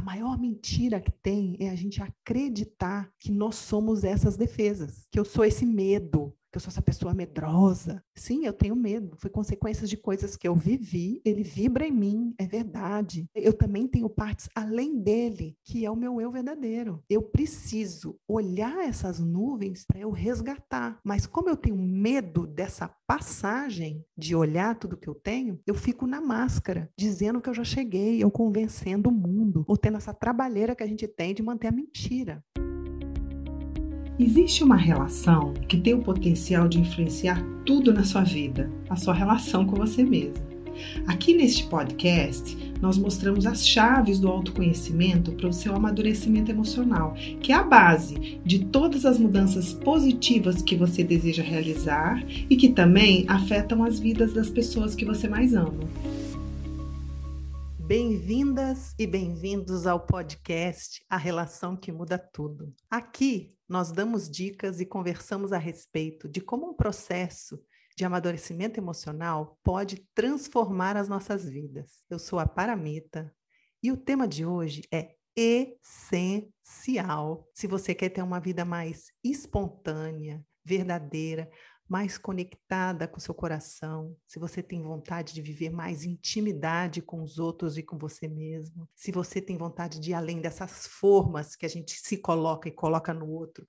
A maior mentira que tem é a gente acreditar que nós somos essas defesas, que eu sou esse medo, que eu sou essa pessoa medrosa. Sim, eu tenho medo. Foi consequências de coisas que eu vivi. Ele vibra em mim, é verdade. Eu também tenho partes além dele, que é o meu eu verdadeiro. Eu preciso olhar essas nuvens para eu resgatar. Mas como eu tenho medo dessa passagem de olhar tudo que eu tenho, eu fico na máscara, dizendo que eu já cheguei, eu convencendo o mundo, ou tendo essa trabalheira que a gente tem de manter a mentira. Existe uma relação que tem o potencial de influenciar tudo na sua vida, a sua relação com você mesmo. Aqui neste podcast, nós mostramos as chaves do autoconhecimento para o seu amadurecimento emocional, que é a base de todas as mudanças positivas que você deseja realizar e que também afetam as vidas das pessoas que você mais ama. Bem-vindas e bem-vindos ao podcast A Relação que Muda Tudo. Aqui nós damos dicas e conversamos a respeito de como um processo de amadurecimento emocional pode transformar as nossas vidas. Eu sou a Paramita e o tema de hoje é essencial. Se você quer ter uma vida mais espontânea, verdadeira, mais conectada com seu coração, se você tem vontade de viver mais intimidade com os outros e com você mesmo, se você tem vontade de ir além dessas formas que a gente se coloca e coloca no outro,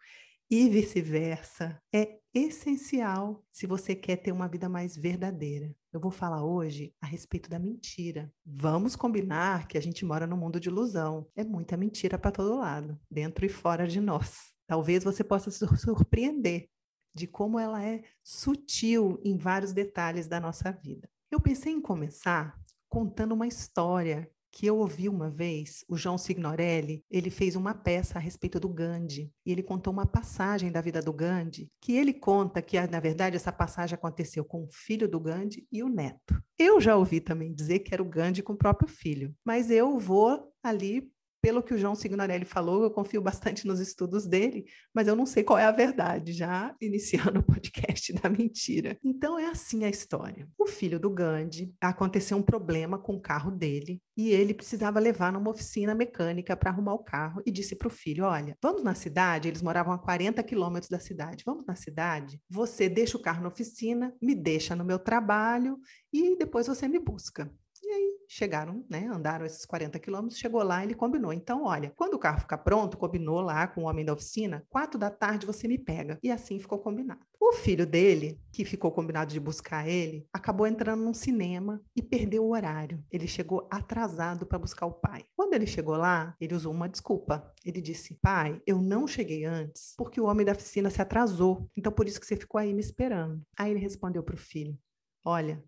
e vice-versa, é essencial se você quer ter uma vida mais verdadeira. Eu vou falar hoje a respeito da mentira. Vamos combinar que a gente mora num mundo de ilusão. É muita mentira para todo lado, dentro e fora de nós. Talvez você possa se surpreender de como ela é sutil em vários detalhes da nossa vida. Eu pensei em começar contando uma história que eu ouvi uma vez, o João Signorelli, ele fez uma peça a respeito do Gandhi, e ele contou uma passagem da vida do Gandhi, que ele conta que, na verdade, essa passagem aconteceu com o filho do Gandhi e o neto. Eu já ouvi também dizer que era o Gandhi com o próprio filho, mas eu vou ali pelo que o João Signorelli falou, eu confio bastante nos estudos dele, mas eu não sei qual é a verdade, já iniciando o podcast da mentira. Então é assim a história. O filho do Gandhi aconteceu um problema com o carro dele e ele precisava levar numa oficina mecânica para arrumar o carro e disse para o filho: Olha, vamos na cidade. Eles moravam a 40 quilômetros da cidade. Vamos na cidade. Você deixa o carro na oficina, me deixa no meu trabalho e depois você me busca. E aí chegaram, né? Andaram esses 40 quilômetros, chegou lá, ele combinou. Então, olha, quando o carro ficar pronto, combinou lá com o homem da oficina, quatro da tarde você me pega. E assim ficou combinado. O filho dele, que ficou combinado de buscar ele, acabou entrando num cinema e perdeu o horário. Ele chegou atrasado para buscar o pai. Quando ele chegou lá, ele usou uma desculpa. Ele disse: Pai, eu não cheguei antes porque o homem da oficina se atrasou. Então, por isso que você ficou aí me esperando. Aí ele respondeu para o filho: Olha,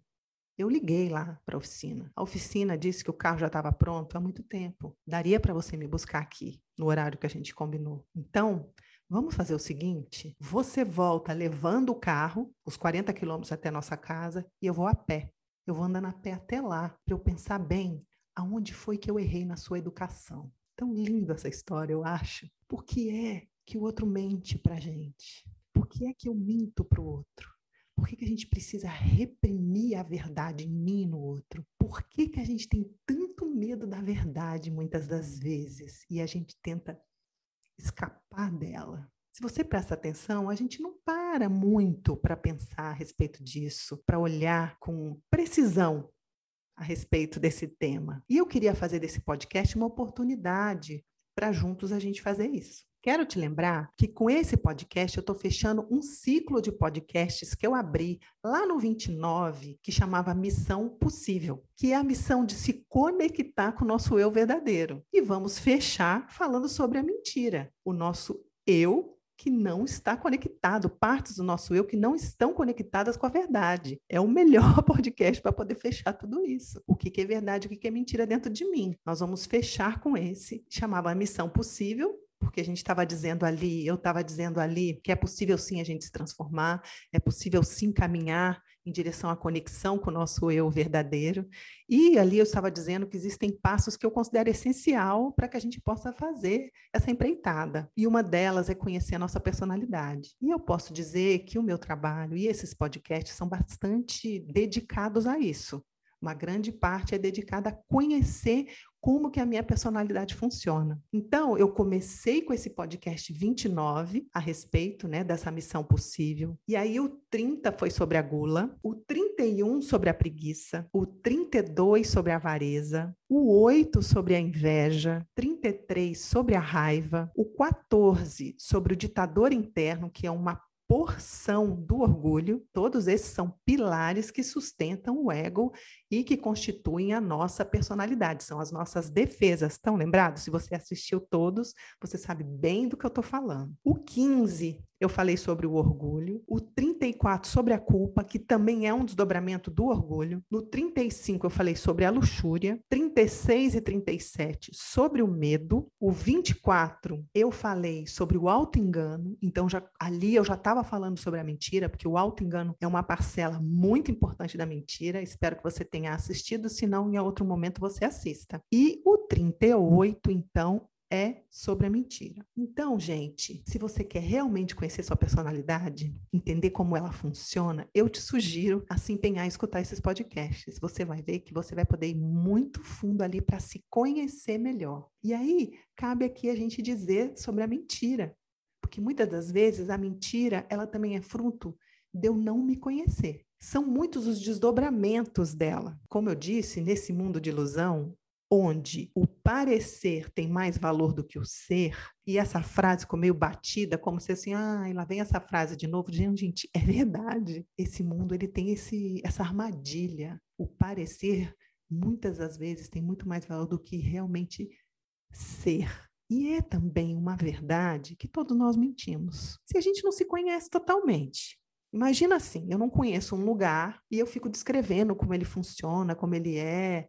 eu liguei lá para a oficina. A oficina disse que o carro já estava pronto há muito tempo. Daria para você me buscar aqui, no horário que a gente combinou. Então, vamos fazer o seguinte: você volta levando o carro, os 40 quilômetros até nossa casa, e eu vou a pé. Eu vou andando a pé até lá, para eu pensar bem aonde foi que eu errei na sua educação. Tão linda essa história, eu acho. Por que é que o outro mente para gente? Por que é que eu minto para o outro? Por que, que a gente precisa reprimir a verdade em mim e no outro? Por que, que a gente tem tanto medo da verdade muitas das vezes e a gente tenta escapar dela? Se você presta atenção, a gente não para muito para pensar a respeito disso, para olhar com precisão a respeito desse tema. E eu queria fazer desse podcast uma oportunidade para juntos a gente fazer isso. Quero te lembrar que com esse podcast eu estou fechando um ciclo de podcasts que eu abri lá no 29, que chamava Missão Possível, que é a missão de se conectar com o nosso eu verdadeiro. E vamos fechar falando sobre a mentira, o nosso eu que não está conectado, partes do nosso eu que não estão conectadas com a verdade. É o melhor podcast para poder fechar tudo isso. O que, que é verdade, o que, que é mentira dentro de mim. Nós vamos fechar com esse, chamava Missão Possível, porque a gente estava dizendo ali, eu estava dizendo ali, que é possível sim a gente se transformar, é possível sim caminhar em direção à conexão com o nosso eu verdadeiro. E ali eu estava dizendo que existem passos que eu considero essencial para que a gente possa fazer essa empreitada. E uma delas é conhecer a nossa personalidade. E eu posso dizer que o meu trabalho e esses podcasts são bastante dedicados a isso. Uma grande parte é dedicada a conhecer como que a minha personalidade funciona. Então, eu comecei com esse podcast 29 a respeito, né, dessa missão possível. E aí o 30 foi sobre a gula, o 31 sobre a preguiça, o 32 sobre a avareza, o 8 sobre a inveja, 33 sobre a raiva, o 14 sobre o ditador interno, que é uma porção do orgulho, todos esses são pilares que sustentam o ego e que constituem a nossa personalidade, são as nossas defesas. Estão lembrados? Se você assistiu todos, você sabe bem do que eu estou falando. O 15 eu falei sobre o orgulho, o 34 sobre a culpa, que também é um desdobramento do orgulho. No 35 eu falei sobre a luxúria, 36 e 37 sobre o medo, o 24 eu falei sobre o auto-engano, então já, ali eu já estava falando sobre a mentira, porque o auto-engano é uma parcela muito importante da mentira. Espero que você tenha assistido, se não, em outro momento você assista. E o 38, então, é sobre a mentira. Então, gente, se você quer realmente conhecer sua personalidade, entender como ela funciona, eu te sugiro a se empenhar em escutar esses podcasts. Você vai ver que você vai poder ir muito fundo ali para se conhecer melhor. E aí, cabe aqui a gente dizer sobre a mentira. Porque muitas das vezes a mentira, ela também é fruto de eu não me conhecer. São muitos os desdobramentos dela. Como eu disse, nesse mundo de ilusão, onde o parecer tem mais valor do que o ser, e essa frase ficou meio batida, como se assim, ah, lá vem essa frase de novo, gente, é verdade. Esse mundo ele tem esse, essa armadilha. O parecer, muitas das vezes, tem muito mais valor do que realmente ser. E é também uma verdade que todos nós mentimos. Se a gente não se conhece totalmente, Imagina assim, eu não conheço um lugar e eu fico descrevendo como ele funciona, como ele é,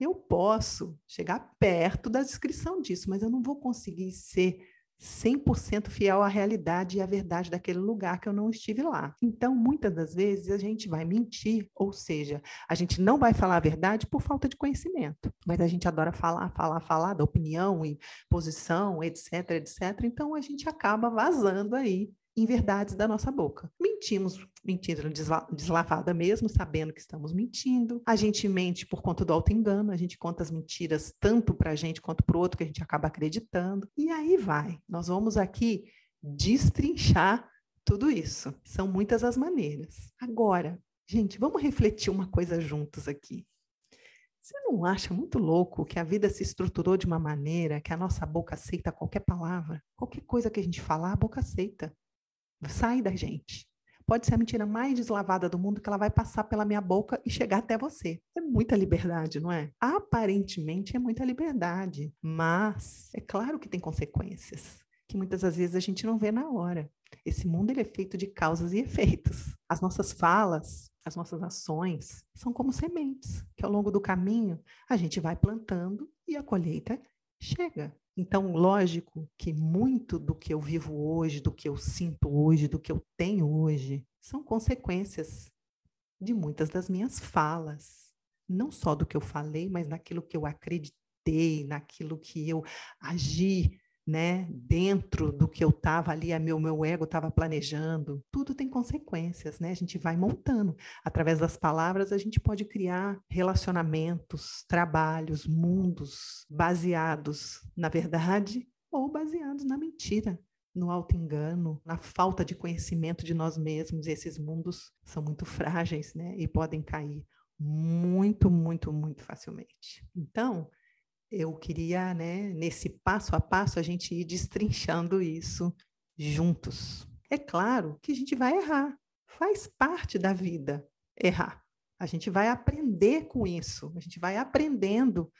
eu posso chegar perto da descrição disso, mas eu não vou conseguir ser 100% fiel à realidade e à verdade daquele lugar que eu não estive lá. Então, muitas das vezes a gente vai mentir, ou seja, a gente não vai falar a verdade por falta de conhecimento, mas a gente adora falar, falar, falar da opinião e posição, etc, etc. Então, a gente acaba vazando aí em verdades da nossa boca. Mentimos, mentira deslavada mesmo, sabendo que estamos mentindo. A gente mente por conta do auto-engano, a gente conta as mentiras tanto para a gente quanto para o outro que a gente acaba acreditando. E aí vai. Nós vamos aqui destrinchar tudo isso. São muitas as maneiras. Agora, gente, vamos refletir uma coisa juntos aqui. Você não acha muito louco que a vida se estruturou de uma maneira que a nossa boca aceita qualquer palavra? Qualquer coisa que a gente falar, a boca aceita sai da gente. Pode ser a mentira mais deslavada do mundo que ela vai passar pela minha boca e chegar até você. É muita liberdade, não é? Aparentemente é muita liberdade, mas é claro que tem consequências que muitas das vezes a gente não vê na hora. Esse mundo ele é feito de causas e efeitos. As nossas falas, as nossas ações são como sementes que ao longo do caminho a gente vai plantando e a colheita chega. Então, lógico que muito do que eu vivo hoje, do que eu sinto hoje, do que eu tenho hoje, são consequências de muitas das minhas falas. Não só do que eu falei, mas naquilo que eu acreditei, naquilo que eu agi né, dentro do que eu estava ali, a meu, meu ego estava planejando, tudo tem consequências, né? A gente vai montando. Através das palavras, a gente pode criar relacionamentos, trabalhos, mundos baseados na verdade ou baseados na mentira, no auto-engano, na falta de conhecimento de nós mesmos. Esses mundos são muito frágeis, né? E podem cair muito, muito, muito facilmente. Então, eu queria, né, nesse passo a passo, a gente ir destrinchando isso juntos. É claro que a gente vai errar, faz parte da vida errar. A gente vai aprender com isso, a gente vai aprendendo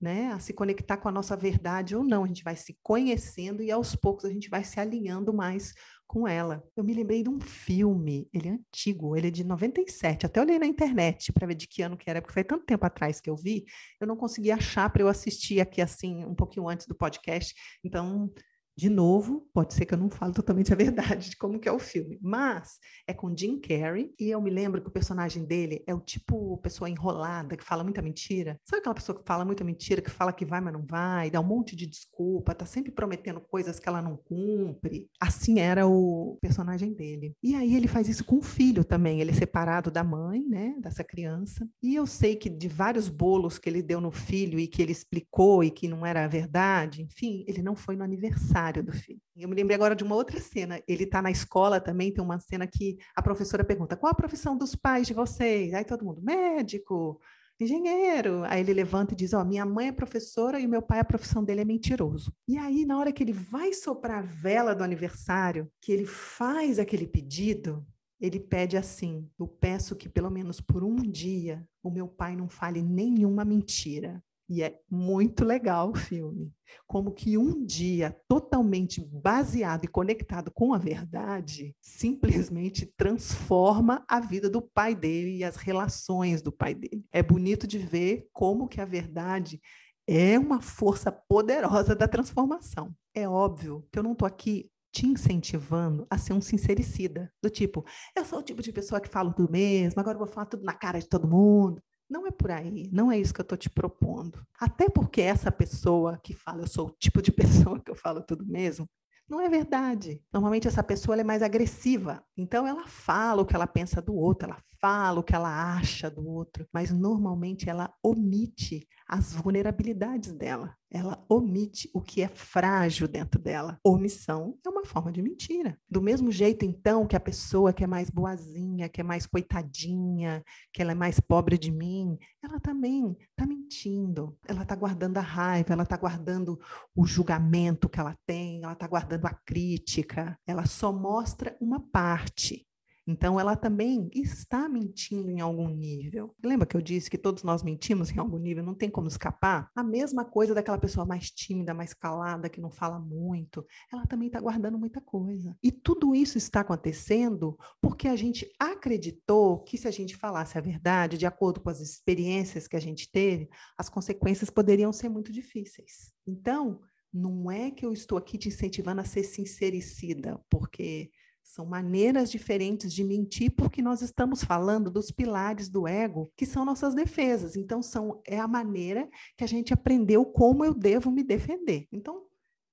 né, a se conectar com a nossa verdade ou não. A gente vai se conhecendo e aos poucos a gente vai se alinhando mais com ela. Eu me lembrei de um filme, ele é antigo, ele é de 97, até olhei na internet para ver de que ano que era, porque foi tanto tempo atrás que eu vi, eu não consegui achar para eu assistir aqui assim, um pouquinho antes do podcast, então De novo, pode ser que eu não fale totalmente a verdade de como que é o filme, mas é com Jim Carrey e eu me lembro que o personagem dele é o tipo pessoa enrolada, que fala muita mentira. Sabe aquela pessoa que fala muita mentira, que fala que vai, mas não vai, dá um monte de desculpa, tá sempre prometendo coisas que ela não cumpre. Assim era o personagem dele. E aí ele faz isso com o filho também, ele é separado da mãe, né, dessa criança. E eu sei que de vários bolos que ele deu no filho e que ele explicou e que não era verdade, enfim, ele não foi no aniversário do filho. Eu me lembrei agora de uma outra cena. Ele está na escola também, tem uma cena que a professora pergunta: qual a profissão dos pais de vocês? Aí todo mundo, médico, engenheiro. Aí ele levanta e diz: Ó, oh, minha mãe é professora e meu pai, a profissão dele é mentiroso. E aí, na hora que ele vai soprar a vela do aniversário, que ele faz aquele pedido, ele pede assim: Eu peço que pelo menos por um dia o meu pai não fale nenhuma mentira. E é muito legal o filme. Como que um dia totalmente baseado e conectado com a verdade simplesmente transforma a vida do pai dele e as relações do pai dele. É bonito de ver como que a verdade é uma força poderosa da transformação. É óbvio que eu não estou aqui te incentivando a ser um sincericida, do tipo, eu sou o tipo de pessoa que falo tudo mesmo, agora eu vou falar tudo na cara de todo mundo. Não é por aí, não é isso que eu estou te propondo. Até porque essa pessoa que fala, eu sou o tipo de pessoa que eu falo tudo mesmo, não é verdade. Normalmente essa pessoa é mais agressiva. Então ela fala o que ela pensa do outro, ela fala o que ela acha do outro, mas normalmente ela omite as vulnerabilidades dela. Ela omite o que é frágil dentro dela. Omissão é uma forma de mentira. Do mesmo jeito, então, que a pessoa que é mais boazinha, que é mais coitadinha, que ela é mais pobre de mim, ela também está mentindo. Ela está guardando a raiva, ela está guardando o julgamento que ela tem, ela está guardando a crítica. Ela só mostra uma parte. Então, ela também está mentindo em algum nível. Lembra que eu disse que todos nós mentimos em algum nível, não tem como escapar? A mesma coisa daquela pessoa mais tímida, mais calada, que não fala muito, ela também está guardando muita coisa. E tudo isso está acontecendo porque a gente acreditou que se a gente falasse a verdade, de acordo com as experiências que a gente teve, as consequências poderiam ser muito difíceis. Então, não é que eu estou aqui te incentivando a ser sincericida, porque são maneiras diferentes de mentir, porque nós estamos falando dos pilares do ego, que são nossas defesas. Então, são, é a maneira que a gente aprendeu como eu devo me defender. Então,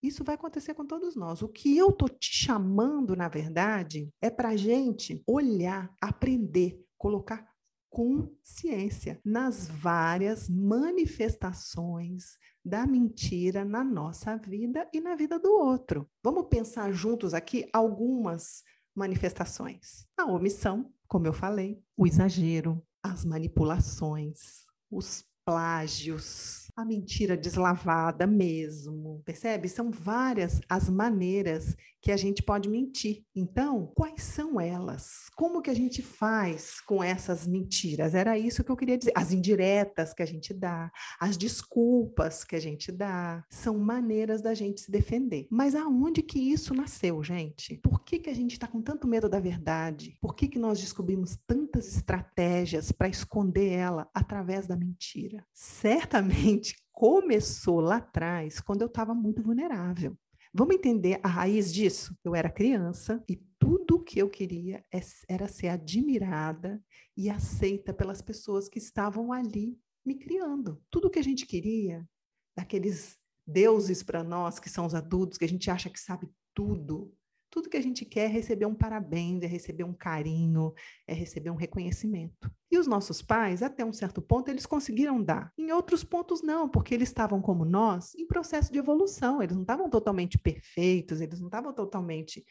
isso vai acontecer com todos nós. O que eu estou te chamando, na verdade, é para gente olhar, aprender, colocar consciência nas várias manifestações da mentira na nossa vida e na vida do outro. Vamos pensar juntos aqui algumas manifestações. A omissão, como eu falei, o exagero, as manipulações, os plágios, a mentira deslavada mesmo, percebe? São várias as maneiras que a gente pode mentir. Então, quais são elas? Como que a gente faz com essas mentiras? Era isso que eu queria dizer. As indiretas que a gente dá, as desculpas que a gente dá, são maneiras da gente se defender. Mas aonde que isso nasceu, gente? Por que, que a gente está com tanto medo da verdade? Por que, que nós descobrimos tantas estratégias para esconder ela através da mentira? Certamente começou lá atrás, quando eu estava muito vulnerável. Vamos entender a raiz disso? Eu era criança e tudo o que eu queria é era ser admirada e aceita pelas pessoas que estavam ali me criando. Tudo o que a gente queria, daqueles deuses para nós que são os adultos, que a gente acha que sabe tudo, tudo que a gente quer é receber um parabéns, é receber um carinho, é receber um reconhecimento. E os nossos pais, até um certo ponto, eles conseguiram dar. Em outros pontos, não, porque eles estavam como nós, em processo de evolução. Eles não estavam totalmente perfeitos, eles não estavam totalmente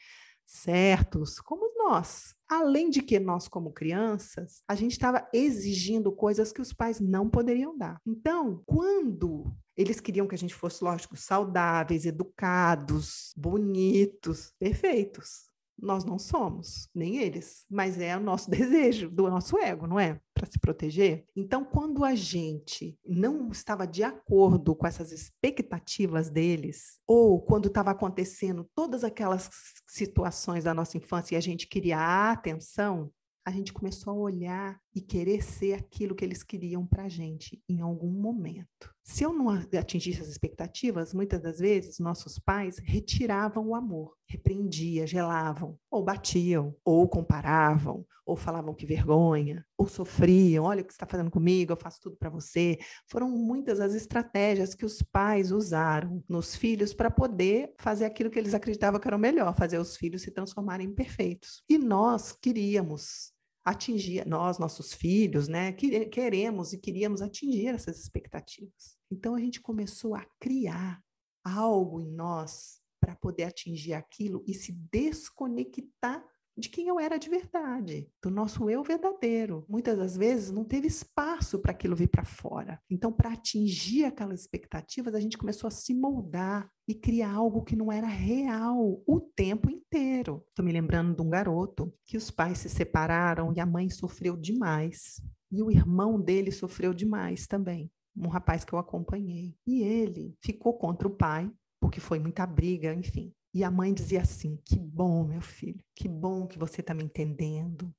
certos, como nós. Além de que nós, como crianças, a gente estava exigindo coisas que os pais não poderiam dar. Então, quando eles queriam que a gente fosse, lógico, saudáveis, educados, bonitos, perfeitos. Nós não somos, nem eles, mas é o nosso desejo, do nosso ego, não é? Para se proteger. Então, quando a gente não estava de acordo com essas expectativas deles, ou quando estava acontecendo todas aquelas situações da nossa infância e a gente queria a atenção, a gente começou a olhar e querer ser aquilo que eles queriam para a gente em algum momento. Se eu não atingisse as expectativas, muitas das vezes nossos pais retiravam o amor, repreendiam, gelavam, ou batiam, ou comparavam, ou falavam que vergonha, ou sofriam, olha o que você está fazendo comigo, eu faço tudo para você. Foram muitas as estratégias que os pais usaram nos filhos para poder fazer aquilo que eles acreditavam que era o melhor, fazer os filhos se transformarem em perfeitos. E nós queríamos atingir, nós, nossos filhos, né, queremos e queríamos atingir essas expectativas. Então a gente começou a criar algo em nós para poder atingir aquilo e se desconectar de quem eu era de verdade, do nosso eu verdadeiro. Muitas das vezes não teve espaço para aquilo vir para fora. Então, para atingir aquelas expectativas, a gente começou a se moldar e criar algo que não era real o tempo inteiro. Estou me lembrando de um garoto que os pais se separaram e a mãe sofreu demais. E o irmão dele sofreu demais também um rapaz que eu acompanhei. E ele ficou contra o pai, porque foi muita briga, enfim. E a mãe dizia assim: Que bom, meu filho, que bom que você está me entendendo.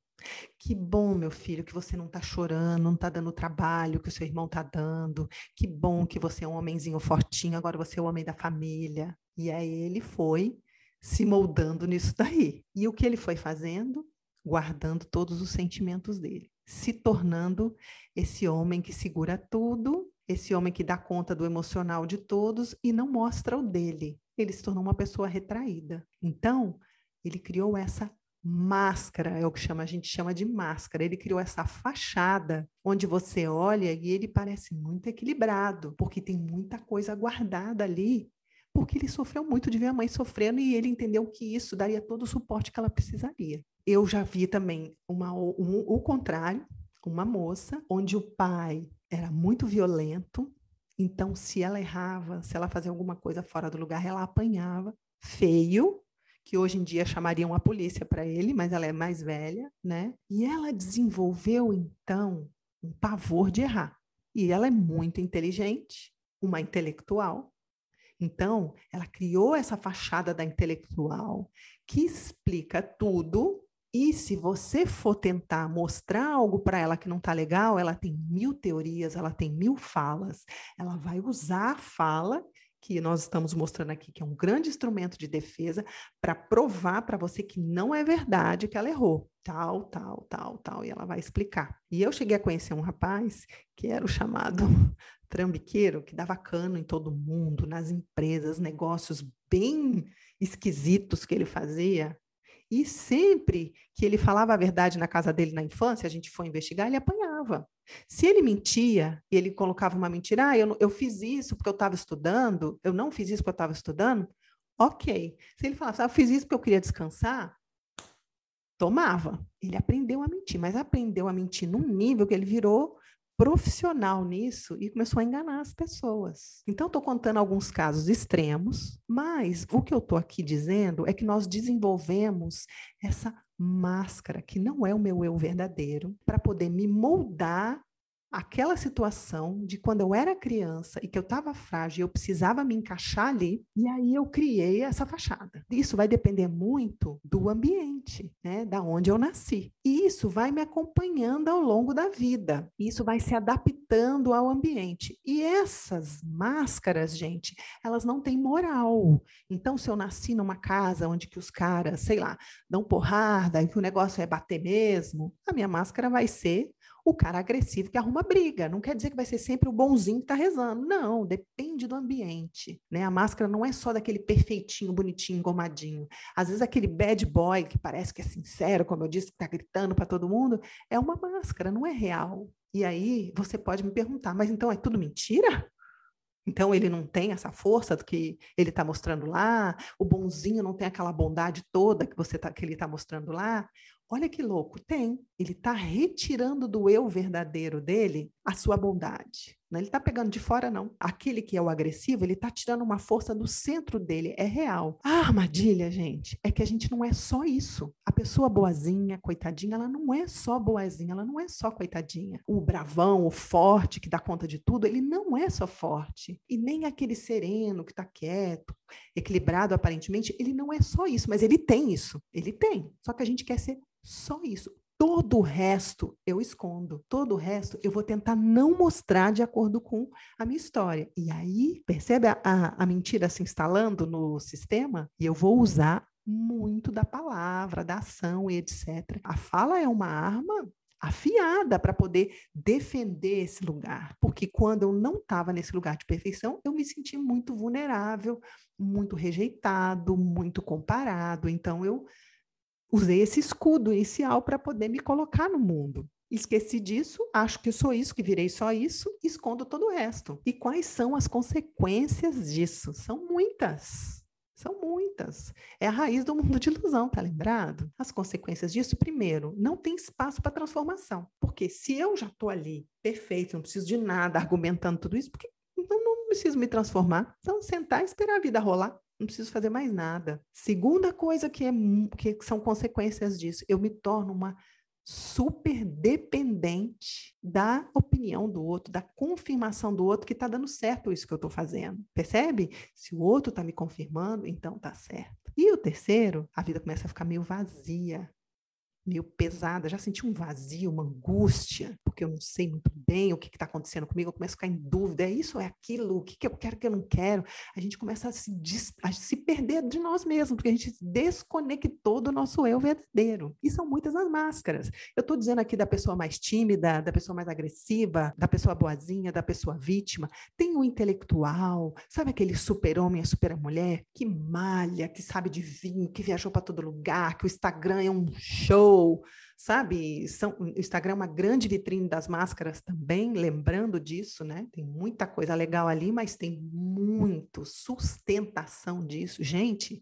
Que bom, meu filho, que você não está chorando, não está dando o trabalho que o seu irmão está dando. Que bom que você é um homenzinho fortinho, agora você é o homem da família. E aí ele foi se moldando nisso daí. E o que ele foi fazendo? Guardando todos os sentimentos dele, se tornando esse homem que segura tudo, esse homem que dá conta do emocional de todos e não mostra o dele ele se tornou uma pessoa retraída. Então, ele criou essa máscara, é o que chama, a gente chama de máscara. Ele criou essa fachada onde você olha e ele parece muito equilibrado, porque tem muita coisa guardada ali, porque ele sofreu muito de ver a mãe sofrendo e ele entendeu que isso daria todo o suporte que ela precisaria. Eu já vi também uma, um, o contrário, uma moça onde o pai era muito violento, então, se ela errava, se ela fazia alguma coisa fora do lugar, ela apanhava feio, que hoje em dia chamariam a polícia para ele, mas ela é mais velha, né? E ela desenvolveu então um pavor de errar. E ela é muito inteligente, uma intelectual. Então, ela criou essa fachada da intelectual que explica tudo e se você for tentar mostrar algo para ela que não está legal, ela tem mil teorias, ela tem mil falas, ela vai usar a fala que nós estamos mostrando aqui, que é um grande instrumento de defesa, para provar para você que não é verdade que ela errou. Tal, tal, tal, tal, e ela vai explicar. E eu cheguei a conhecer um rapaz que era o chamado trambiqueiro, que dava cano em todo mundo, nas empresas, negócios bem esquisitos que ele fazia, e sempre que ele falava a verdade na casa dele na infância, a gente foi investigar, ele apanhava. Se ele mentia e ele colocava uma mentira, ah, eu, eu fiz isso porque eu estava estudando, eu não fiz isso porque eu estava estudando, ok. Se ele falava, ah, eu fiz isso porque eu queria descansar, tomava. Ele aprendeu a mentir, mas aprendeu a mentir num nível que ele virou profissional nisso e começou a enganar as pessoas. Então, estou contando alguns casos extremos, mas o que eu estou aqui dizendo é que nós desenvolvemos essa máscara, que não é o meu eu verdadeiro, para poder me moldar aquela situação de quando eu era criança e que eu estava frágil, eu precisava me encaixar ali, e aí eu criei essa fachada. Isso vai depender muito do ambiente, né, da onde eu nasci. E isso vai me acompanhando ao longo da vida. Isso vai se adaptando ao ambiente. E essas máscaras, gente, elas não têm moral. Então, se eu nasci numa casa onde que os caras, sei lá, dão porrada e que o negócio é bater mesmo, a minha máscara vai ser o cara agressivo que arruma briga. Não quer dizer que vai ser sempre o bonzinho que está rezando. Não, depende do ambiente. Né? A máscara não é só daquele perfeitinho, bonitinho, engomadinho. Às vezes aquele bad boy que parece que é sincero, como eu disse, que está gritando para todo mundo, é uma máscara, não é real. E aí você pode me perguntar, mas então é tudo mentira? Então ele não tem essa força do que ele está mostrando lá, o bonzinho não tem aquela bondade toda que você tá, que ele está mostrando lá. Olha que louco, tem. Ele está retirando do eu verdadeiro dele a sua bondade. Não ele está pegando de fora, não. Aquele que é o agressivo, ele está tirando uma força do centro dele. É real. A armadilha, gente, é que a gente não é só isso. A pessoa boazinha, coitadinha, ela não é só boazinha, ela não é só coitadinha. O bravão, o forte, que dá conta de tudo, ele não é só forte. E nem aquele sereno que está quieto, equilibrado aparentemente, ele não é só isso, mas ele tem isso. Ele tem. Só que a gente quer ser só isso. Todo o resto eu escondo. Todo o resto eu vou tentar não mostrar de acordo com a minha história. E aí, percebe a, a, a mentira se instalando no sistema? E eu vou usar muito da palavra, da ação e etc. A fala é uma arma afiada para poder defender esse lugar. Porque quando eu não estava nesse lugar de perfeição, eu me senti muito vulnerável, muito rejeitado, muito comparado. Então eu usei esse escudo inicial para poder me colocar no mundo. Esqueci disso, acho que sou isso, que virei só isso, escondo todo o resto. E quais são as consequências disso? São muitas. São muitas. É a raiz do mundo de ilusão, tá lembrado? As consequências disso, primeiro, não tem espaço para transformação. Porque se eu já estou ali, perfeito, não preciso de nada argumentando tudo isso, porque não preciso me transformar. Então, sentar e esperar a vida rolar. Não preciso fazer mais nada. Segunda coisa que, é, que são consequências disso, eu me torno uma super dependente da opinião do outro, da confirmação do outro que está dando certo isso que eu estou fazendo. Percebe? Se o outro está me confirmando, então está certo. E o terceiro, a vida começa a ficar meio vazia meio pesada, já senti um vazio, uma angústia, porque eu não sei muito bem o que está acontecendo comigo, eu começo a ficar em dúvida, é isso, é aquilo, o que, que eu quero, que eu não quero. A gente começa a se, a se perder de nós mesmos, porque a gente desconectou do nosso eu verdadeiro. E são muitas as máscaras. Eu estou dizendo aqui da pessoa mais tímida, da pessoa mais agressiva, da pessoa boazinha, da pessoa vítima. Tem o intelectual, sabe aquele super-homem, a super-mulher, que malha, que sabe de vinho, que viajou para todo lugar, que o Instagram é um show, show, sabe? São, o Instagram é uma grande vitrine das máscaras também, lembrando disso, né? Tem muita coisa legal ali, mas tem muito sustentação disso. Gente,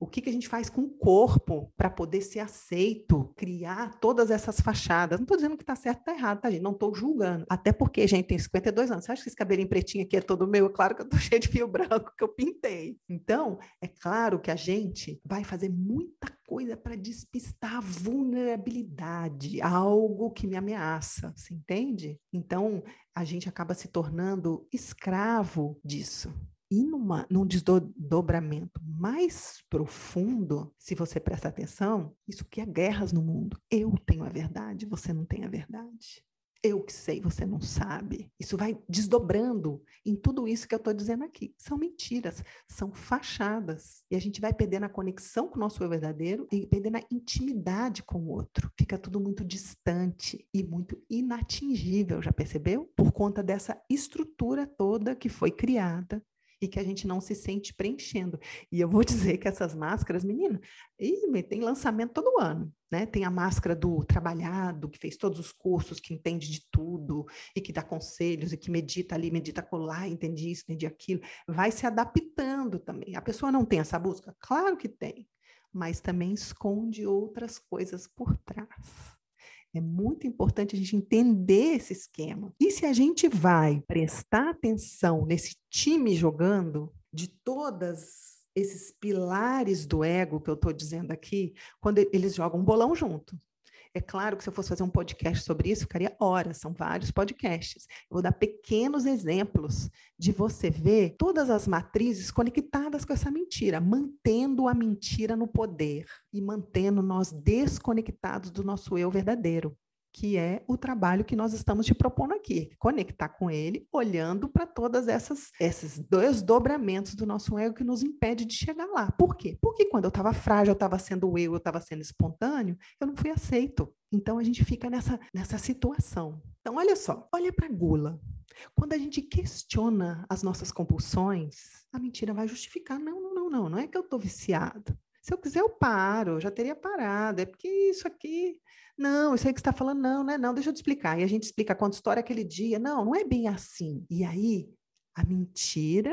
o que, que a gente faz com o corpo para poder ser aceito, criar todas essas fachadas? Não estou dizendo que está certo ou está errado, tá, gente? Não estou julgando. Até porque, gente, tem 52 anos. Você acha que esse cabelinho pretinho aqui é todo meu? É claro que eu estou cheio de fio branco que eu pintei. Então, é claro que a gente vai fazer muita coisa para despistar a vulnerabilidade, algo que me ameaça, você entende? Então, a gente acaba se tornando escravo disso. E numa, num desdobramento mais profundo, se você prestar atenção, isso que é guerras no mundo. Eu tenho a verdade, você não tem a verdade. Eu que sei, você não sabe. Isso vai desdobrando em tudo isso que eu estou dizendo aqui. São mentiras, são fachadas. E a gente vai perdendo a conexão com o nosso eu verdadeiro e perdendo a intimidade com o outro. Fica tudo muito distante e muito inatingível, já percebeu? Por conta dessa estrutura toda que foi criada e que a gente não se sente preenchendo. E eu vou dizer que essas máscaras, menina, e tem lançamento todo ano, né? Tem a máscara do trabalhado, que fez todos os cursos, que entende de tudo e que dá conselhos e que medita ali, medita colar, entende isso, entende aquilo. Vai se adaptando também. A pessoa não tem essa busca? Claro que tem, mas também esconde outras coisas por trás. É muito importante a gente entender esse esquema. E se a gente vai prestar atenção nesse time jogando, de todas esses pilares do ego que eu estou dizendo aqui, quando eles jogam um bolão junto. É claro que se eu fosse fazer um podcast sobre isso, ficaria horas, são vários podcasts. Eu vou dar pequenos exemplos de você ver todas as matrizes conectadas com essa mentira, mantendo a mentira no poder e mantendo nós desconectados do nosso eu verdadeiro que é o trabalho que nós estamos te propondo aqui, conectar com ele, olhando para todas essas esses dois dobramentos do nosso ego que nos impede de chegar lá. Por quê? Porque quando eu estava frágil, eu estava sendo eu, eu estava sendo espontâneo, eu não fui aceito. Então a gente fica nessa nessa situação. Então olha só, olha para a gula. Quando a gente questiona as nossas compulsões, a mentira vai justificar. Não, não, não, não, não é que eu estou viciado. Se eu quiser, eu paro, eu já teria parado. É porque isso aqui não, isso aí que você está falando, não, não é não, deixa eu te explicar. E a gente explica quando história aquele dia. Não, não é bem assim. E aí, a mentira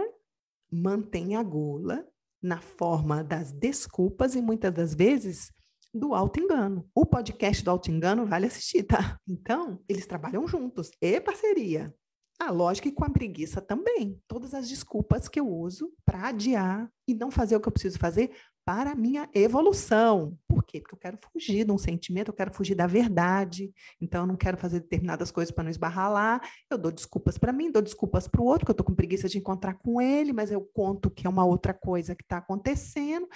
mantém a gula na forma das desculpas e muitas das vezes do auto-engano. O podcast do auto-engano vale assistir, tá? Então, eles trabalham juntos. E parceria. A lógica e com a preguiça também. Todas as desculpas que eu uso para adiar e não fazer o que eu preciso fazer para a minha evolução. Por quê? Porque eu quero fugir de um sentimento, eu quero fugir da verdade. Então, eu não quero fazer determinadas coisas para não esbarrar lá. Eu dou desculpas para mim, dou desculpas para o outro, que eu estou com preguiça de encontrar com ele, mas eu conto que é uma outra coisa que está acontecendo.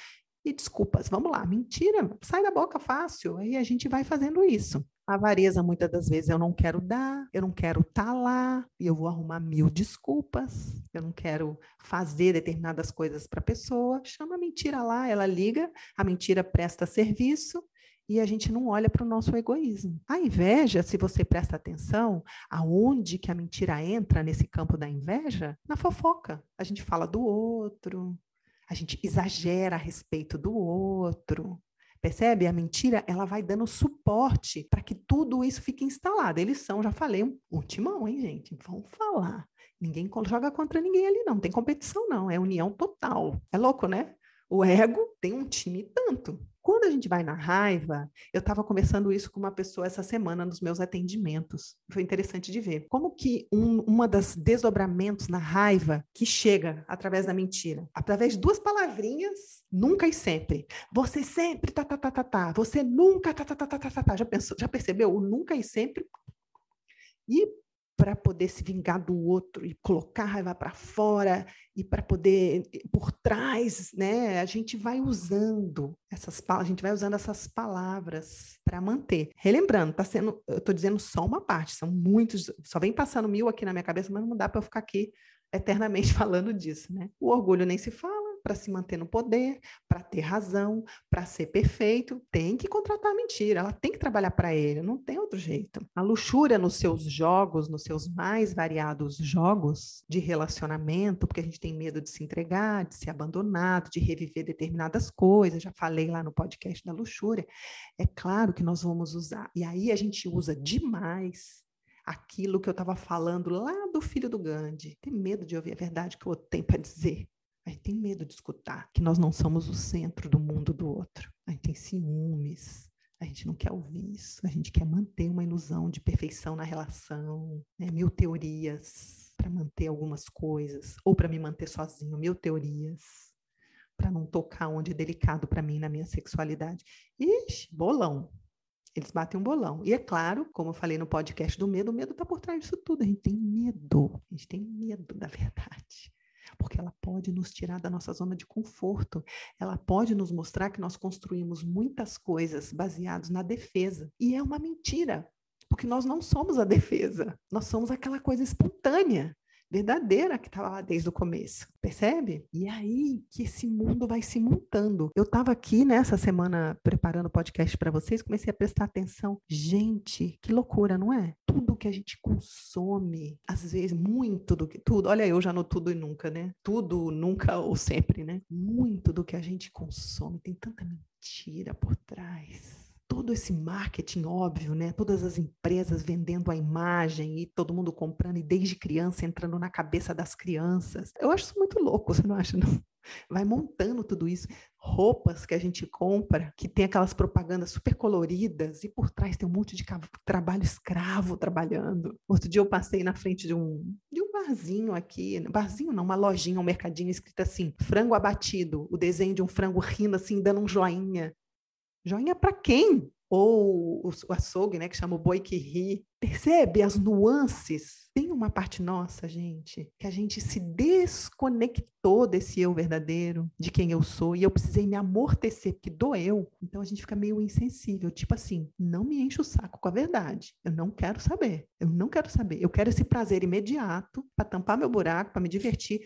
e desculpas. Vamos lá, mentira, sai da boca fácil. Aí a gente vai fazendo isso. A avareza, muitas das vezes, eu não quero dar, eu não quero estar tá lá, e eu vou arrumar mil desculpas, eu não quero fazer determinadas coisas para a pessoa. Chama a mentira lá, ela liga, a mentira presta serviço, e a gente não olha para o nosso egoísmo. A inveja, se você presta atenção, aonde que a mentira entra nesse campo da inveja? Na fofoca. A gente fala do outro, a gente exagera a respeito do outro, Percebe? A mentira, ela vai dando suporte para que tudo isso fique instalado. Eles são, já falei, um, timão, hein, gente? Vamos falar. Ninguém joga contra ninguém ali, não. Não tem competição, não. É união total. É louco, né? O ego tem um time tanto. Quando a gente vai na raiva, eu estava conversando isso com uma pessoa essa semana nos meus atendimentos. Foi interessante de ver como que um, uma das desdobramentos na raiva que chega através da mentira, através de duas palavrinhas, nunca e sempre. Você sempre tá tá tá tá tá. Você nunca tá tá tá tá tá tá. Já pensou? Já percebeu? O nunca e sempre e para poder se vingar do outro e colocar a raiva para fora e para poder por trás, né? A gente vai usando essas a gente vai usando essas palavras para manter. Relembrando, tá sendo, eu estou dizendo só uma parte, são muitos, só vem passando mil aqui na minha cabeça, mas não dá para eu ficar aqui eternamente falando disso, né? O orgulho nem se fala, para se manter no poder, para ter razão, para ser perfeito, tem que contratar a mentira, ela tem que trabalhar para ele, não tem outro jeito. A luxúria nos seus jogos, nos seus mais variados jogos de relacionamento, porque a gente tem medo de se entregar, de ser abandonado, de reviver determinadas coisas, já falei lá no podcast da luxúria, é claro que nós vamos usar. E aí a gente usa demais aquilo que eu estava falando lá do filho do Gandhi. Tem medo de ouvir a verdade que o outro tem para dizer. A gente tem medo de escutar que nós não somos o centro do mundo do outro. A gente tem ciúmes. A gente não quer ouvir isso. A gente quer manter uma ilusão de perfeição na relação, né? mil teorias para manter algumas coisas, ou para me manter sozinho, mil teorias para não tocar onde é delicado para mim na minha sexualidade. Ixi, bolão. Eles batem um bolão. E é claro, como eu falei no podcast do medo, o medo está por trás disso tudo. A gente tem medo. A gente tem medo da verdade porque ela pode nos tirar da nossa zona de conforto. Ela pode nos mostrar que nós construímos muitas coisas baseadas na defesa. E é uma mentira, porque nós não somos a defesa, nós somos aquela coisa espontânea verdadeira que estava lá desde o começo, percebe? E aí que esse mundo vai se montando. Eu estava aqui nessa semana preparando o podcast para vocês, comecei a prestar atenção. Gente, que loucura, não é? Tudo que a gente consome, às vezes muito do que tudo. Olha, eu já no tudo e nunca, né? Tudo, nunca ou sempre, né? Muito do que a gente consome tem tanta mentira por trás todo esse marketing óbvio, né? Todas as empresas vendendo a imagem e todo mundo comprando e desde criança entrando na cabeça das crianças. Eu acho isso muito louco, você não acha não? Vai montando tudo isso, roupas que a gente compra, que tem aquelas propagandas super coloridas e por trás tem um monte de trabalho escravo trabalhando. Outro dia eu passei na frente de um de um barzinho aqui, barzinho não, uma lojinha, um mercadinho escrito assim, frango abatido, o desenho de um frango rindo assim, dando um joinha. Joinha para quem? Ou o, açougue, né, que chama o boi que ri. Percebe as nuances? Tem uma parte nossa, gente, que a gente se desconectou desse eu verdadeiro, de quem eu sou, e eu precisei me amortecer, porque doeu. Então a gente fica meio insensível, tipo assim, não me enche o saco com a verdade. Eu não quero saber. Eu não quero saber. Eu quero esse prazer imediato para tampar meu buraco, para me divertir.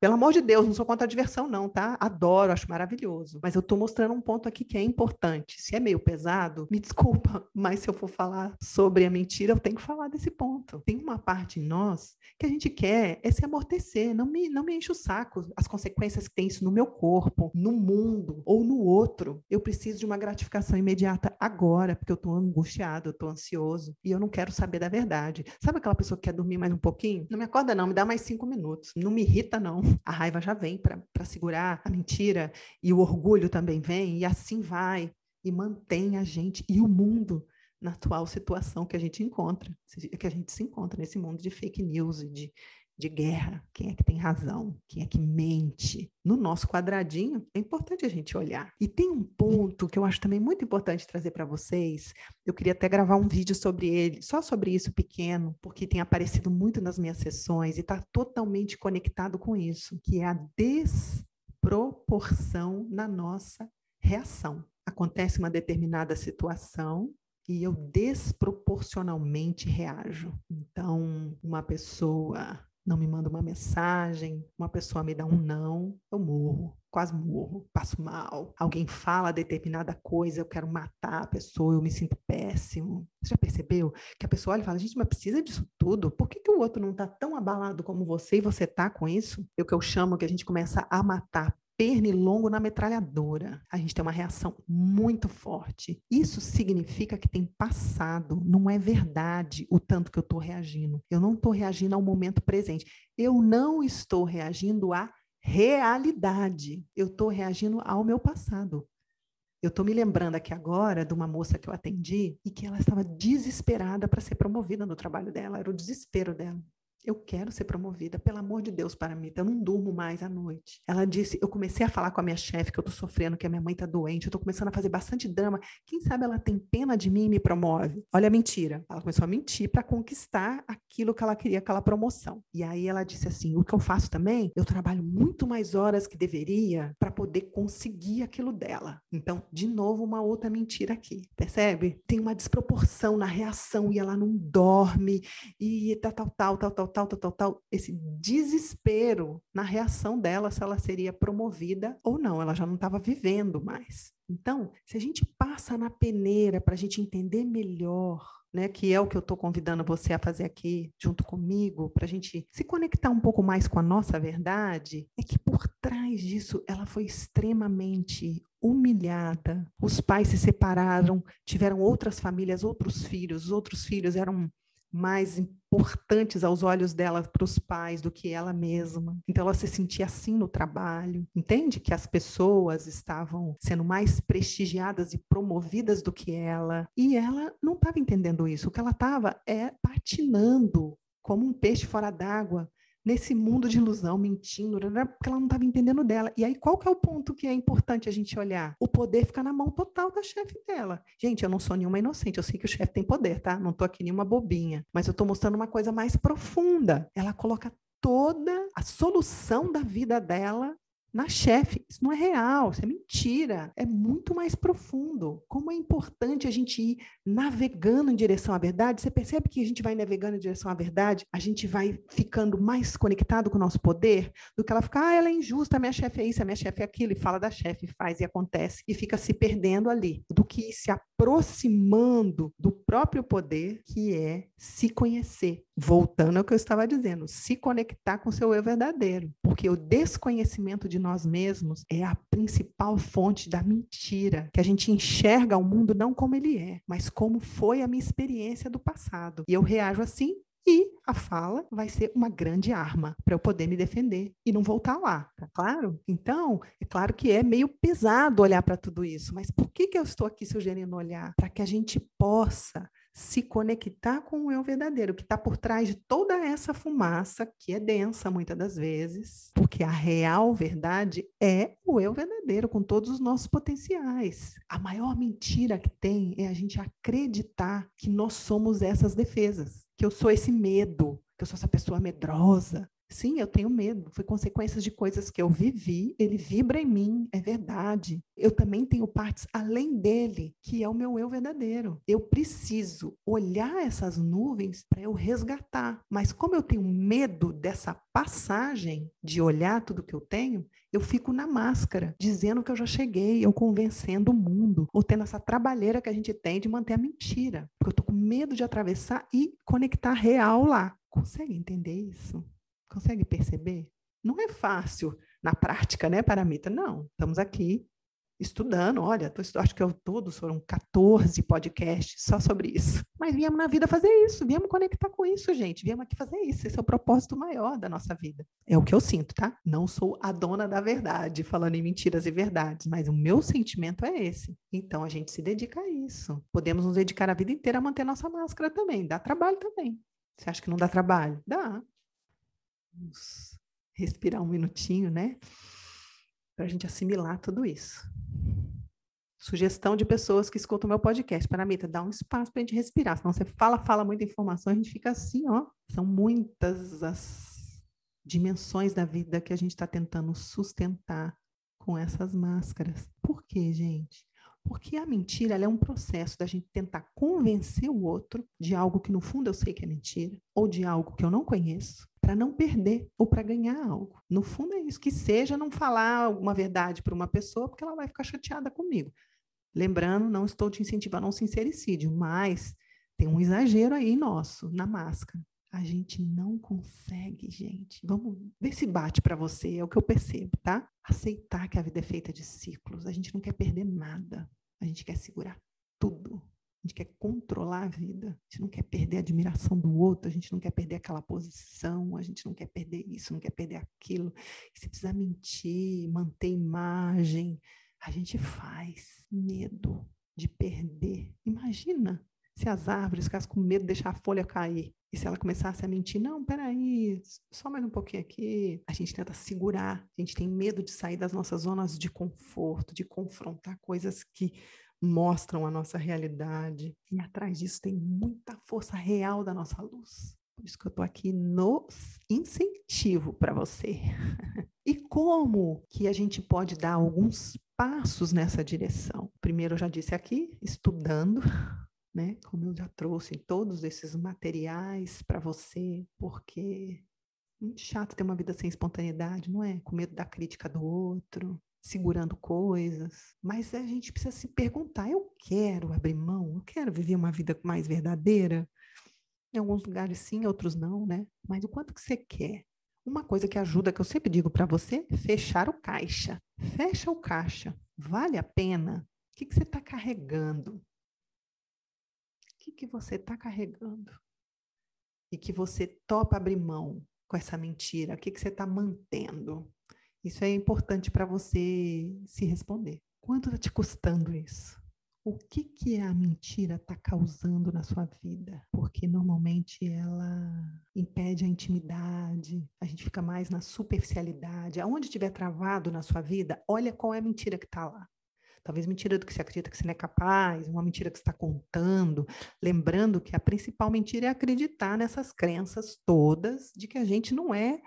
Pelo amor de Deus, não sou contra a diversão, não, tá? Adoro, acho maravilhoso. Mas eu estou mostrando um ponto aqui que é importante. Se é meio pesado, me desculpa, mas se eu for falar sobre a mentira, eu tenho que falar desse ponto. Tem uma parte em nós que a gente quer é se amortecer, não me, não me enche o saco. As consequências que tem isso no meu corpo, no mundo ou no outro. Eu preciso de uma gratificação imediata agora, porque eu estou angustiado, eu estou ansioso e eu não quero saber da verdade. Sabe aquela pessoa que quer dormir mais um pouquinho? Não me acorda, não, me dá mais cinco minutos. Não me irrita, não a raiva já vem para segurar a mentira e o orgulho também vem, e assim vai, e mantém a gente e o mundo na atual situação que a gente encontra, que a gente se encontra nesse mundo de fake news e de, de guerra. Quem é que tem razão? Quem é que mente? No nosso quadradinho, é importante a gente olhar. E tem um ponto que eu acho também muito importante trazer para vocês. Eu queria até gravar um vídeo sobre ele, só sobre isso pequeno, porque tem aparecido muito nas minhas sessões e está totalmente conectado com isso, que é a des proporção na nossa reação. Acontece uma determinada situação e eu desproporcionalmente reajo. Então, uma pessoa não me manda uma mensagem, uma pessoa me dá um não, eu morro, quase morro, passo mal. Alguém fala determinada coisa, eu quero matar a pessoa, eu me sinto péssimo. Você já percebeu que a pessoa olha e fala, gente, mas precisa disso tudo? Por que, que o outro não está tão abalado como você e você está com isso? É o que eu chamo que a gente começa a matar pernilongo na metralhadora. A gente tem uma reação muito forte. Isso significa que tem passado, não é verdade o tanto que eu estou reagindo. Eu não estou reagindo ao momento presente. Eu não estou reagindo à realidade. Eu estou reagindo ao meu passado. Eu estou me lembrando aqui agora de uma moça que eu atendi e que ela estava desesperada para ser promovida no trabalho dela, era o desespero dela. Eu quero ser promovida, pelo amor de Deus, para mim. Eu não durmo mais à noite. Ela disse: Eu comecei a falar com a minha chefe que eu tô sofrendo, que a minha mãe tá doente, eu tô começando a fazer bastante drama. Quem sabe ela tem pena de mim e me promove? Olha a mentira. Ela começou a mentir para conquistar aquilo que ela queria, aquela promoção. E aí ela disse assim: O que eu faço também? Eu trabalho muito mais horas que deveria para poder conseguir aquilo dela. Então, de novo, uma outra mentira aqui. Percebe? Tem uma desproporção na reação e ela não dorme e tal, tal, tal, tal, tal tal, tal, tal, tal, esse desespero na reação dela se ela seria promovida ou não, ela já não estava vivendo mais. Então, se a gente passa na peneira para a gente entender melhor, né, que é o que eu estou convidando você a fazer aqui junto comigo, para a gente se conectar um pouco mais com a nossa verdade, é que por trás disso ela foi extremamente humilhada. Os pais se separaram, tiveram outras famílias, outros filhos, os outros filhos eram mais importantes aos olhos dela para os pais do que ela mesma. Então ela se sentia assim no trabalho. Entende que as pessoas estavam sendo mais prestigiadas e promovidas do que ela, e ela não estava entendendo isso. O que ela estava é patinando como um peixe fora d'água, nesse mundo de ilusão, mentindo, porque ela não estava entendendo dela. E aí, qual que é o ponto que é importante a gente olhar? O poder fica na mão total da chefe dela. Gente, eu não sou nenhuma inocente, eu sei que o chefe tem poder, tá? Não estou aqui nenhuma bobinha. Mas eu estou mostrando uma coisa mais profunda. Ela coloca toda a solução da vida dela na chefe. Isso não é real, isso é mentira. É muito mais profundo. Como é importante a gente ir navegando em direção à verdade. Você percebe que a gente vai navegando em direção à verdade, a gente vai ficando mais conectado com o nosso poder do que ela ficar, ah, ela é injusta, a minha chefe é isso, a minha chefe é aquilo, e fala da chefe, faz e acontece, e fica se perdendo ali. Do que se aproximando do próprio poder, que é se conhecer. Voltando ao que eu estava dizendo, se conectar com o seu eu verdadeiro. Porque o desconhecimento de nós mesmos é a principal fonte da mentira, que a gente enxerga o mundo não como ele é, mas como foi a minha experiência do passado. E eu reajo assim e a fala vai ser uma grande arma para eu poder me defender e não voltar lá, tá claro? Então, é claro que é meio pesado olhar para tudo isso, mas por que, que eu estou aqui sugerindo olhar? Para que a gente possa se conectar com o eu verdadeiro, que está por trás de toda essa fumaça, que é densa muitas das vezes, porque a real verdade é o eu verdadeiro, com todos os nossos potenciais. A maior mentira que tem é a gente acreditar que nós somos essas defesas, que eu sou esse medo, que eu sou essa pessoa medrosa, Sim, eu tenho medo. Foi consequências de coisas que eu vivi. Ele vibra em mim, é verdade. Eu também tenho partes além dele, que é o meu eu verdadeiro. Eu preciso olhar essas nuvens para eu resgatar. Mas como eu tenho medo dessa passagem de olhar tudo que eu tenho, eu fico na máscara, dizendo que eu já cheguei, ou convencendo o mundo, ou tendo essa trabalheira que a gente tem de manter a mentira. Porque eu tô com medo de atravessar e conectar real lá. Consegue entender isso? Consegue perceber? Não é fácil na prática, né, Paramita? Não, estamos aqui estudando, olha, tô, acho que eu todos foram 14 podcasts só sobre isso. Mas viemos na vida fazer isso, viemos conectar com isso, gente. Viemos aqui fazer isso. Esse é o propósito maior da nossa vida. É o que eu sinto, tá? Não sou a dona da verdade, falando em mentiras e verdades, mas o meu sentimento é esse. Então a gente se dedica a isso. Podemos nos dedicar a vida inteira a manter nossa máscara também. Dá trabalho também. Você acha que não dá trabalho? Dá. Vamos respirar um minutinho, né? Para a gente assimilar tudo isso. Sugestão de pessoas que escutam meu podcast. Paramita, dá um espaço para a gente respirar. Senão você fala, fala muita informação, a gente fica assim, ó. São muitas as dimensões da vida que a gente está tentando sustentar com essas máscaras. Por quê, gente? Porque a mentira é um processo da gente tentar convencer o outro de algo que no fundo eu sei que é mentira, ou de algo que eu não conheço, para não perder ou para ganhar algo. No fundo é isso, que seja não falar uma verdade para uma pessoa, porque ela vai ficar chateada comigo. Lembrando, não estou te incentivando a um sincericídio, mas tem um exagero aí nosso na máscara. A gente não consegue, gente. Vamos ver se bate para você, é o que eu percebo, tá? Aceitar que a vida é feita de ciclos. A gente não quer perder nada. A gente quer segurar tudo. Gente quer controlar a vida. A gente não quer perder a admiração do outro. A gente não quer perder aquela posição. A gente não quer perder isso, não quer perder aquilo. E se precisar mentir, manter imagem, a gente faz. Medo de perder. Imagina se as árvores ficassem com medo de deixar a folha cair. E se ela começasse a mentir, não, peraí, só mais um pouquinho aqui. A gente tenta segurar, a gente tem medo de sair das nossas zonas de conforto, de confrontar coisas que mostram a nossa realidade. E atrás disso tem muita força real da nossa luz. Por isso que eu estou aqui no incentivo para você. e como que a gente pode dar alguns passos nessa direção? Primeiro, eu já disse aqui, estudando, né? Como eu já trouxe todos esses materiais para você, porque é muito chato ter uma vida sem espontaneidade, não é? Com medo da crítica do outro, segurando coisas. Mas a gente precisa se perguntar: eu quero abrir mão? Eu quero viver uma vida mais verdadeira? Em alguns lugares sim, outros não, né? Mas o quanto que você quer? Uma coisa que ajuda, que eu sempre digo para você, fechar o caixa. Fecha o caixa. Vale a pena? O que, que você está carregando? que, que você está carregando? E que você topa abrir mão com essa mentira? O que, que você está mantendo? Isso é importante para você se responder. Quanto está te custando isso? O que, que a mentira está causando na sua vida? Porque normalmente ela impede a intimidade, a gente fica mais na superficialidade. Aonde estiver travado na sua vida, olha qual é a mentira que está lá. Talvez mentira do que você acredita que você não é capaz, uma mentira que você está contando. Lembrando que a principal mentira é acreditar nessas crenças todas de que a gente não é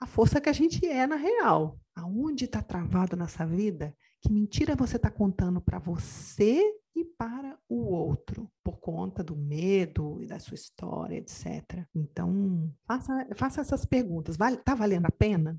a força que a gente é na real. Aonde está travado nessa vida? Que mentira você está contando para você e para o outro, por conta do medo e da sua história, etc. Então, faça, faça essas perguntas. Vale, tá valendo a pena?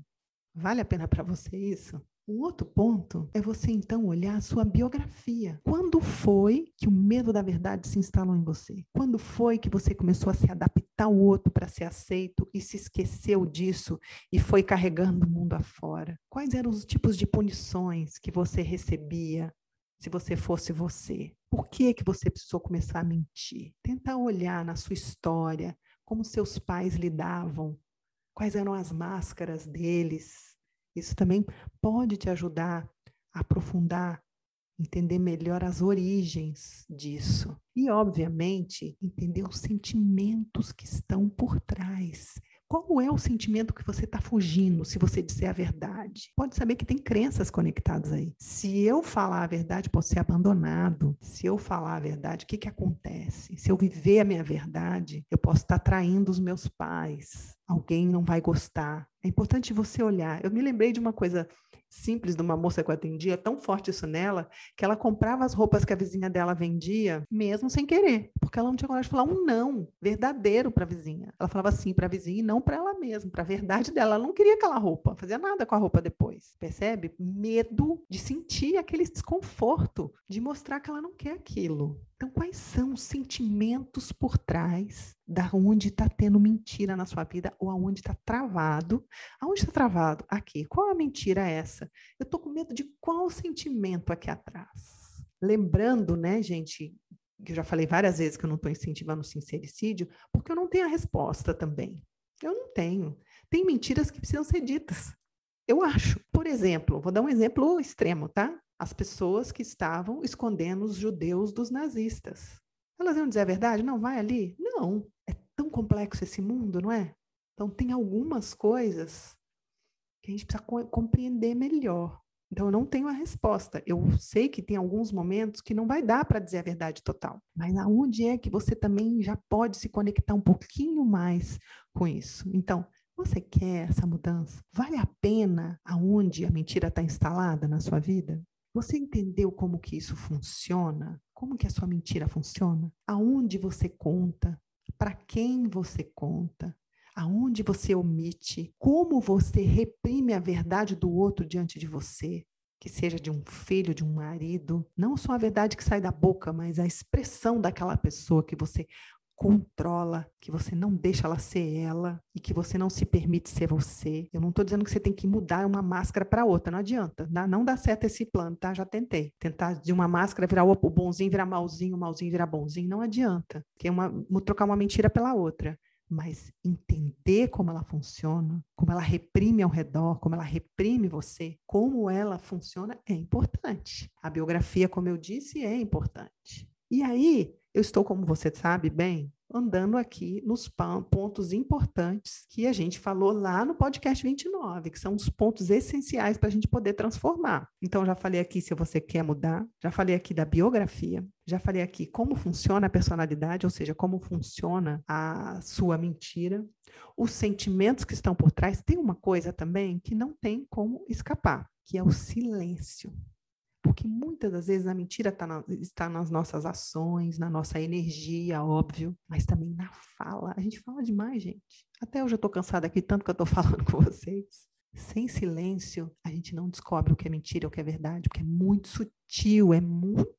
Vale a pena para você isso? O outro ponto é você então olhar a sua biografia. Quando foi que o medo da verdade se instalou em você? Quando foi que você começou a se adaptar ao outro para ser aceito e se esqueceu disso e foi carregando o mundo afora? Quais eram os tipos de punições que você recebia se você fosse você? Por que que você precisou começar a mentir? Tenta olhar na sua história como seus pais lidavam, quais eram as máscaras deles, isso também pode te ajudar a aprofundar, entender melhor as origens disso. E, obviamente, entender os sentimentos que estão por trás. Qual é o sentimento que você está fugindo se você disser a verdade? Pode saber que tem crenças conectadas aí. Se eu falar a verdade, posso ser abandonado. Se eu falar a verdade, o que, que acontece? Se eu viver a minha verdade, eu posso estar traindo os meus pais. Alguém não vai gostar. É importante você olhar. Eu me lembrei de uma coisa simples de uma moça que eu atendia, tão forte isso nela, que ela comprava as roupas que a vizinha dela vendia, mesmo sem querer, porque ela não tinha coragem de falar um não verdadeiro para a vizinha. Ela falava sim para a vizinha e não para ela mesma, para a verdade dela. Ela não queria aquela roupa, fazia nada com a roupa depois. Percebe? Medo de sentir aquele desconforto, de mostrar que ela não quer aquilo. Então, quais são os sentimentos por trás da onde está tendo mentira na sua vida ou aonde está travado? Aonde está travado? Aqui. Qual a mentira essa? Eu estou com medo de qual sentimento aqui atrás? Lembrando, né, gente, que eu já falei várias vezes que eu não estou incentivando o sincericídio, porque eu não tenho a resposta também. Eu não tenho. Tem mentiras que precisam ser ditas. Eu acho. Por exemplo, vou dar um exemplo extremo, tá? As pessoas que estavam escondendo os judeus dos nazistas. Elas iam dizer a verdade? Não, vai ali? Não. É tão complexo esse mundo, não é? Então, tem algumas coisas que a gente precisa compreender melhor. Então, eu não tenho a resposta. Eu sei que tem alguns momentos que não vai dar para dizer a verdade total. Mas aonde é que você também já pode se conectar um pouquinho mais com isso? Então, Você quer essa mudança? Vale a pena aonde a mentira está instalada na sua vida? Você entendeu como que isso funciona? Como que a sua mentira funciona? Aonde você conta? Para quem você conta? Aonde você omite? Como você reprime a verdade do outro diante de você? que seja de um filho, de um marido, não só a verdade que sai da boca, mas a expressão daquela pessoa que você controla, que você não deixa ela ser ela e que você não se permite ser você. Eu não estou dizendo que você tem que mudar uma máscara para outra, não adianta. Não dá certo esse plano, tá? Já tentei. Tentar de uma máscara virar o bonzinho, virar malzinho, o malzinho virar bonzinho, não adianta. Que é uma, trocar uma mentira pela outra mas entender como ela funciona, como ela reprime ao redor, como ela reprime você, como ela funciona é importante. A biografia, como eu disse, é importante. E aí, eu estou, como você sabe bem, andando aqui nos pontos importantes que a gente falou lá no podcast 29, que são os pontos essenciais para a gente poder transformar. Então, já falei aqui se você quer mudar, já falei aqui da biografia, já falei aqui como funciona a personalidade, ou seja, como funciona a sua mentira, os sentimentos que estão por trás. Tem uma coisa também que não tem como escapar, que é o silêncio. Porque muitas das vezes a mentira tá na, está nas nossas ações, na nossa energia, óbvio, mas também na fala. A gente fala demais, gente. Até eu estou cansada aqui, tanto que eu estou falando com vocês. Sem silêncio, a gente não descobre o que é mentira, o que é verdade, porque é muito sutil, é muito.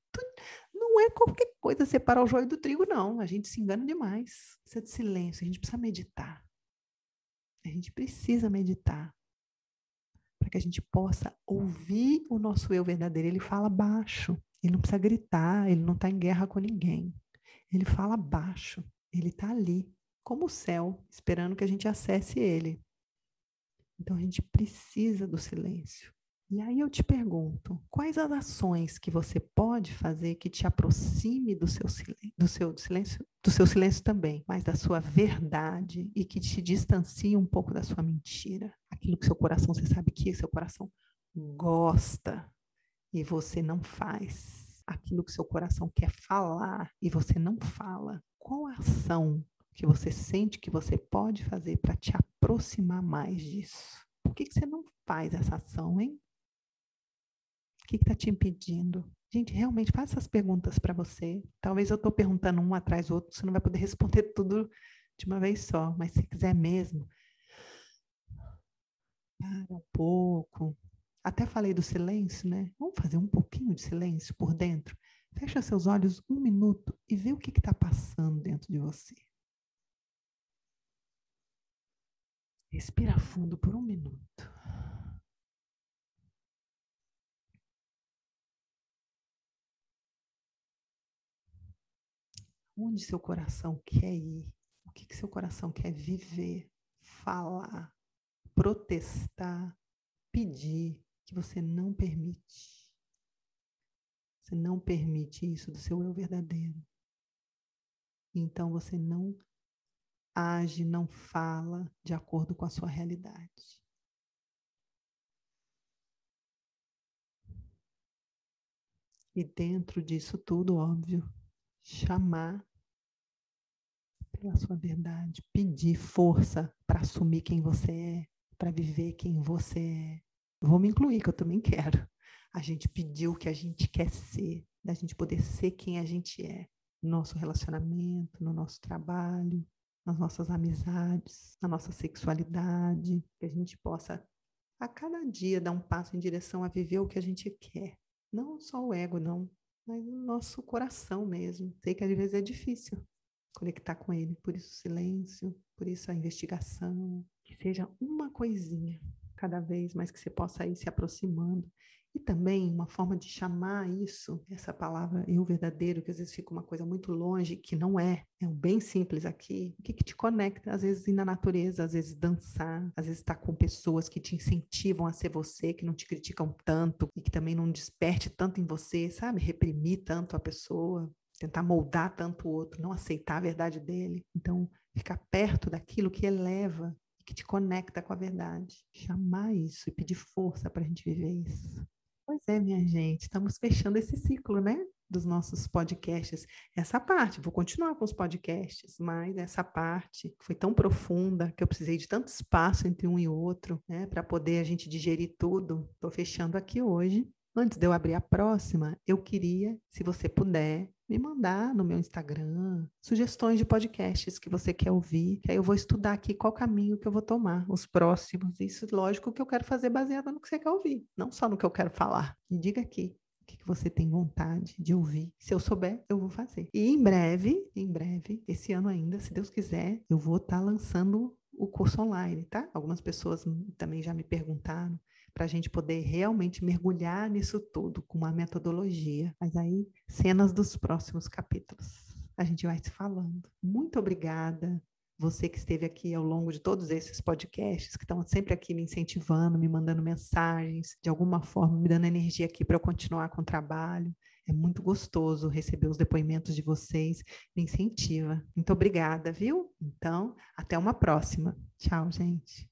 Não é qualquer coisa separar o joio do trigo, não. A gente se engana demais. Precisa de silêncio, a gente precisa meditar. A gente precisa meditar para que a gente possa ouvir o nosso eu verdadeiro. Ele fala baixo, ele não precisa gritar, ele não está em guerra com ninguém. Ele fala baixo, ele está ali, como o céu, esperando que a gente acesse ele. Então a gente precisa do silêncio. E aí eu te pergunto, quais as ações que você pode fazer que te aproxime do seu silêncio, do seu silêncio, do seu silêncio também, mas da sua verdade e que te distancie um pouco da sua mentira, aquilo que seu coração, você sabe que seu coração gosta e você não faz, aquilo que seu coração quer falar e você não fala. Qual ação que você sente que você pode fazer para te aproximar mais disso? Por que, que você não faz essa ação, hein? Que está te impedindo? Gente, realmente faça essas perguntas para você. Talvez eu estou perguntando um atrás do outro, você não vai poder responder tudo de uma vez só, mas se quiser mesmo, para um pouco. Até falei do silêncio, né? Vamos fazer um pouquinho de silêncio por dentro. Fecha seus olhos um minuto e vê o que está passando dentro de você. Respira fundo por um minuto. Onde seu coração quer ir? O que, que seu coração quer viver, falar, protestar, pedir que você não permite? Você não permite isso do seu eu verdadeiro. Então você não age, não fala de acordo com a sua realidade. E dentro disso tudo, óbvio, chamar pela sua verdade, pedir força para assumir quem você é, para viver quem você é. Vou me incluir, que eu também quero. A gente pediu o que a gente quer ser, da gente poder ser quem a gente é, no nosso relacionamento, no nosso trabalho, nas nossas amizades, na nossa sexualidade, que a gente possa a cada dia dar um passo em direção a viver o que a gente quer. Não só o ego, não, mas no nosso coração mesmo. Sei que às vezes é difícil, conectar com ele. Por isso o silêncio, por isso a investigação, que seja uma coisinha cada vez mais que você possa ir se aproximando. E também uma forma de chamar isso, essa palavra eu verdadeiro, que às vezes fica uma coisa muito longe, que não é, é um bem simples aqui. O que, que te conecta? Às vezes ir na natureza, às vezes dançar, às vezes estar com pessoas que te incentivam a ser você, que não te criticam tanto e que também não desperte tanto em você, sabe? Reprimir tanto a pessoa tentar moldar tanto o outro, não aceitar a verdade dele. Então, ficar perto daquilo que eleva que te conecta com a verdade. Chamar isso e pedir força para a gente viver isso. Pois é, minha gente, estamos fechando esse ciclo, né? dos nossos podcasts. Essa parte, vou continuar com os podcasts, mas essa parte foi tão profunda que eu precisei de tanto espaço entre um e outro, né, para poder a gente digerir tudo. Estou fechando aqui hoje. Antes de eu abrir a próxima, eu queria, se você puder, me mandar no meu Instagram sugestões de podcasts que você quer ouvir, que aí eu vou estudar aqui qual caminho que eu vou tomar, os próximos. Isso, lógico, que eu quero fazer baseado no que você quer ouvir, não só no que eu quero falar. Me diga aqui o que você tem vontade de ouvir. Se eu souber, eu vou fazer. E em breve, em breve, esse ano ainda, se Deus quiser, eu vou estar tá lançando o curso online, tá? Algumas pessoas também já me perguntaram para a gente poder realmente mergulhar nisso tudo com uma metodologia. Mas aí, cenas dos próximos capítulos. A gente vai se falando. Muito obrigada. Você que esteve aqui ao longo de todos esses podcasts, que estão sempre aqui me incentivando, me mandando mensagens, de alguma forma me dando energia aqui para eu continuar com o trabalho. É muito gostoso receber os depoimentos de vocês, me incentiva. Muito obrigada, viu? Então, até uma próxima. Tchau, gente.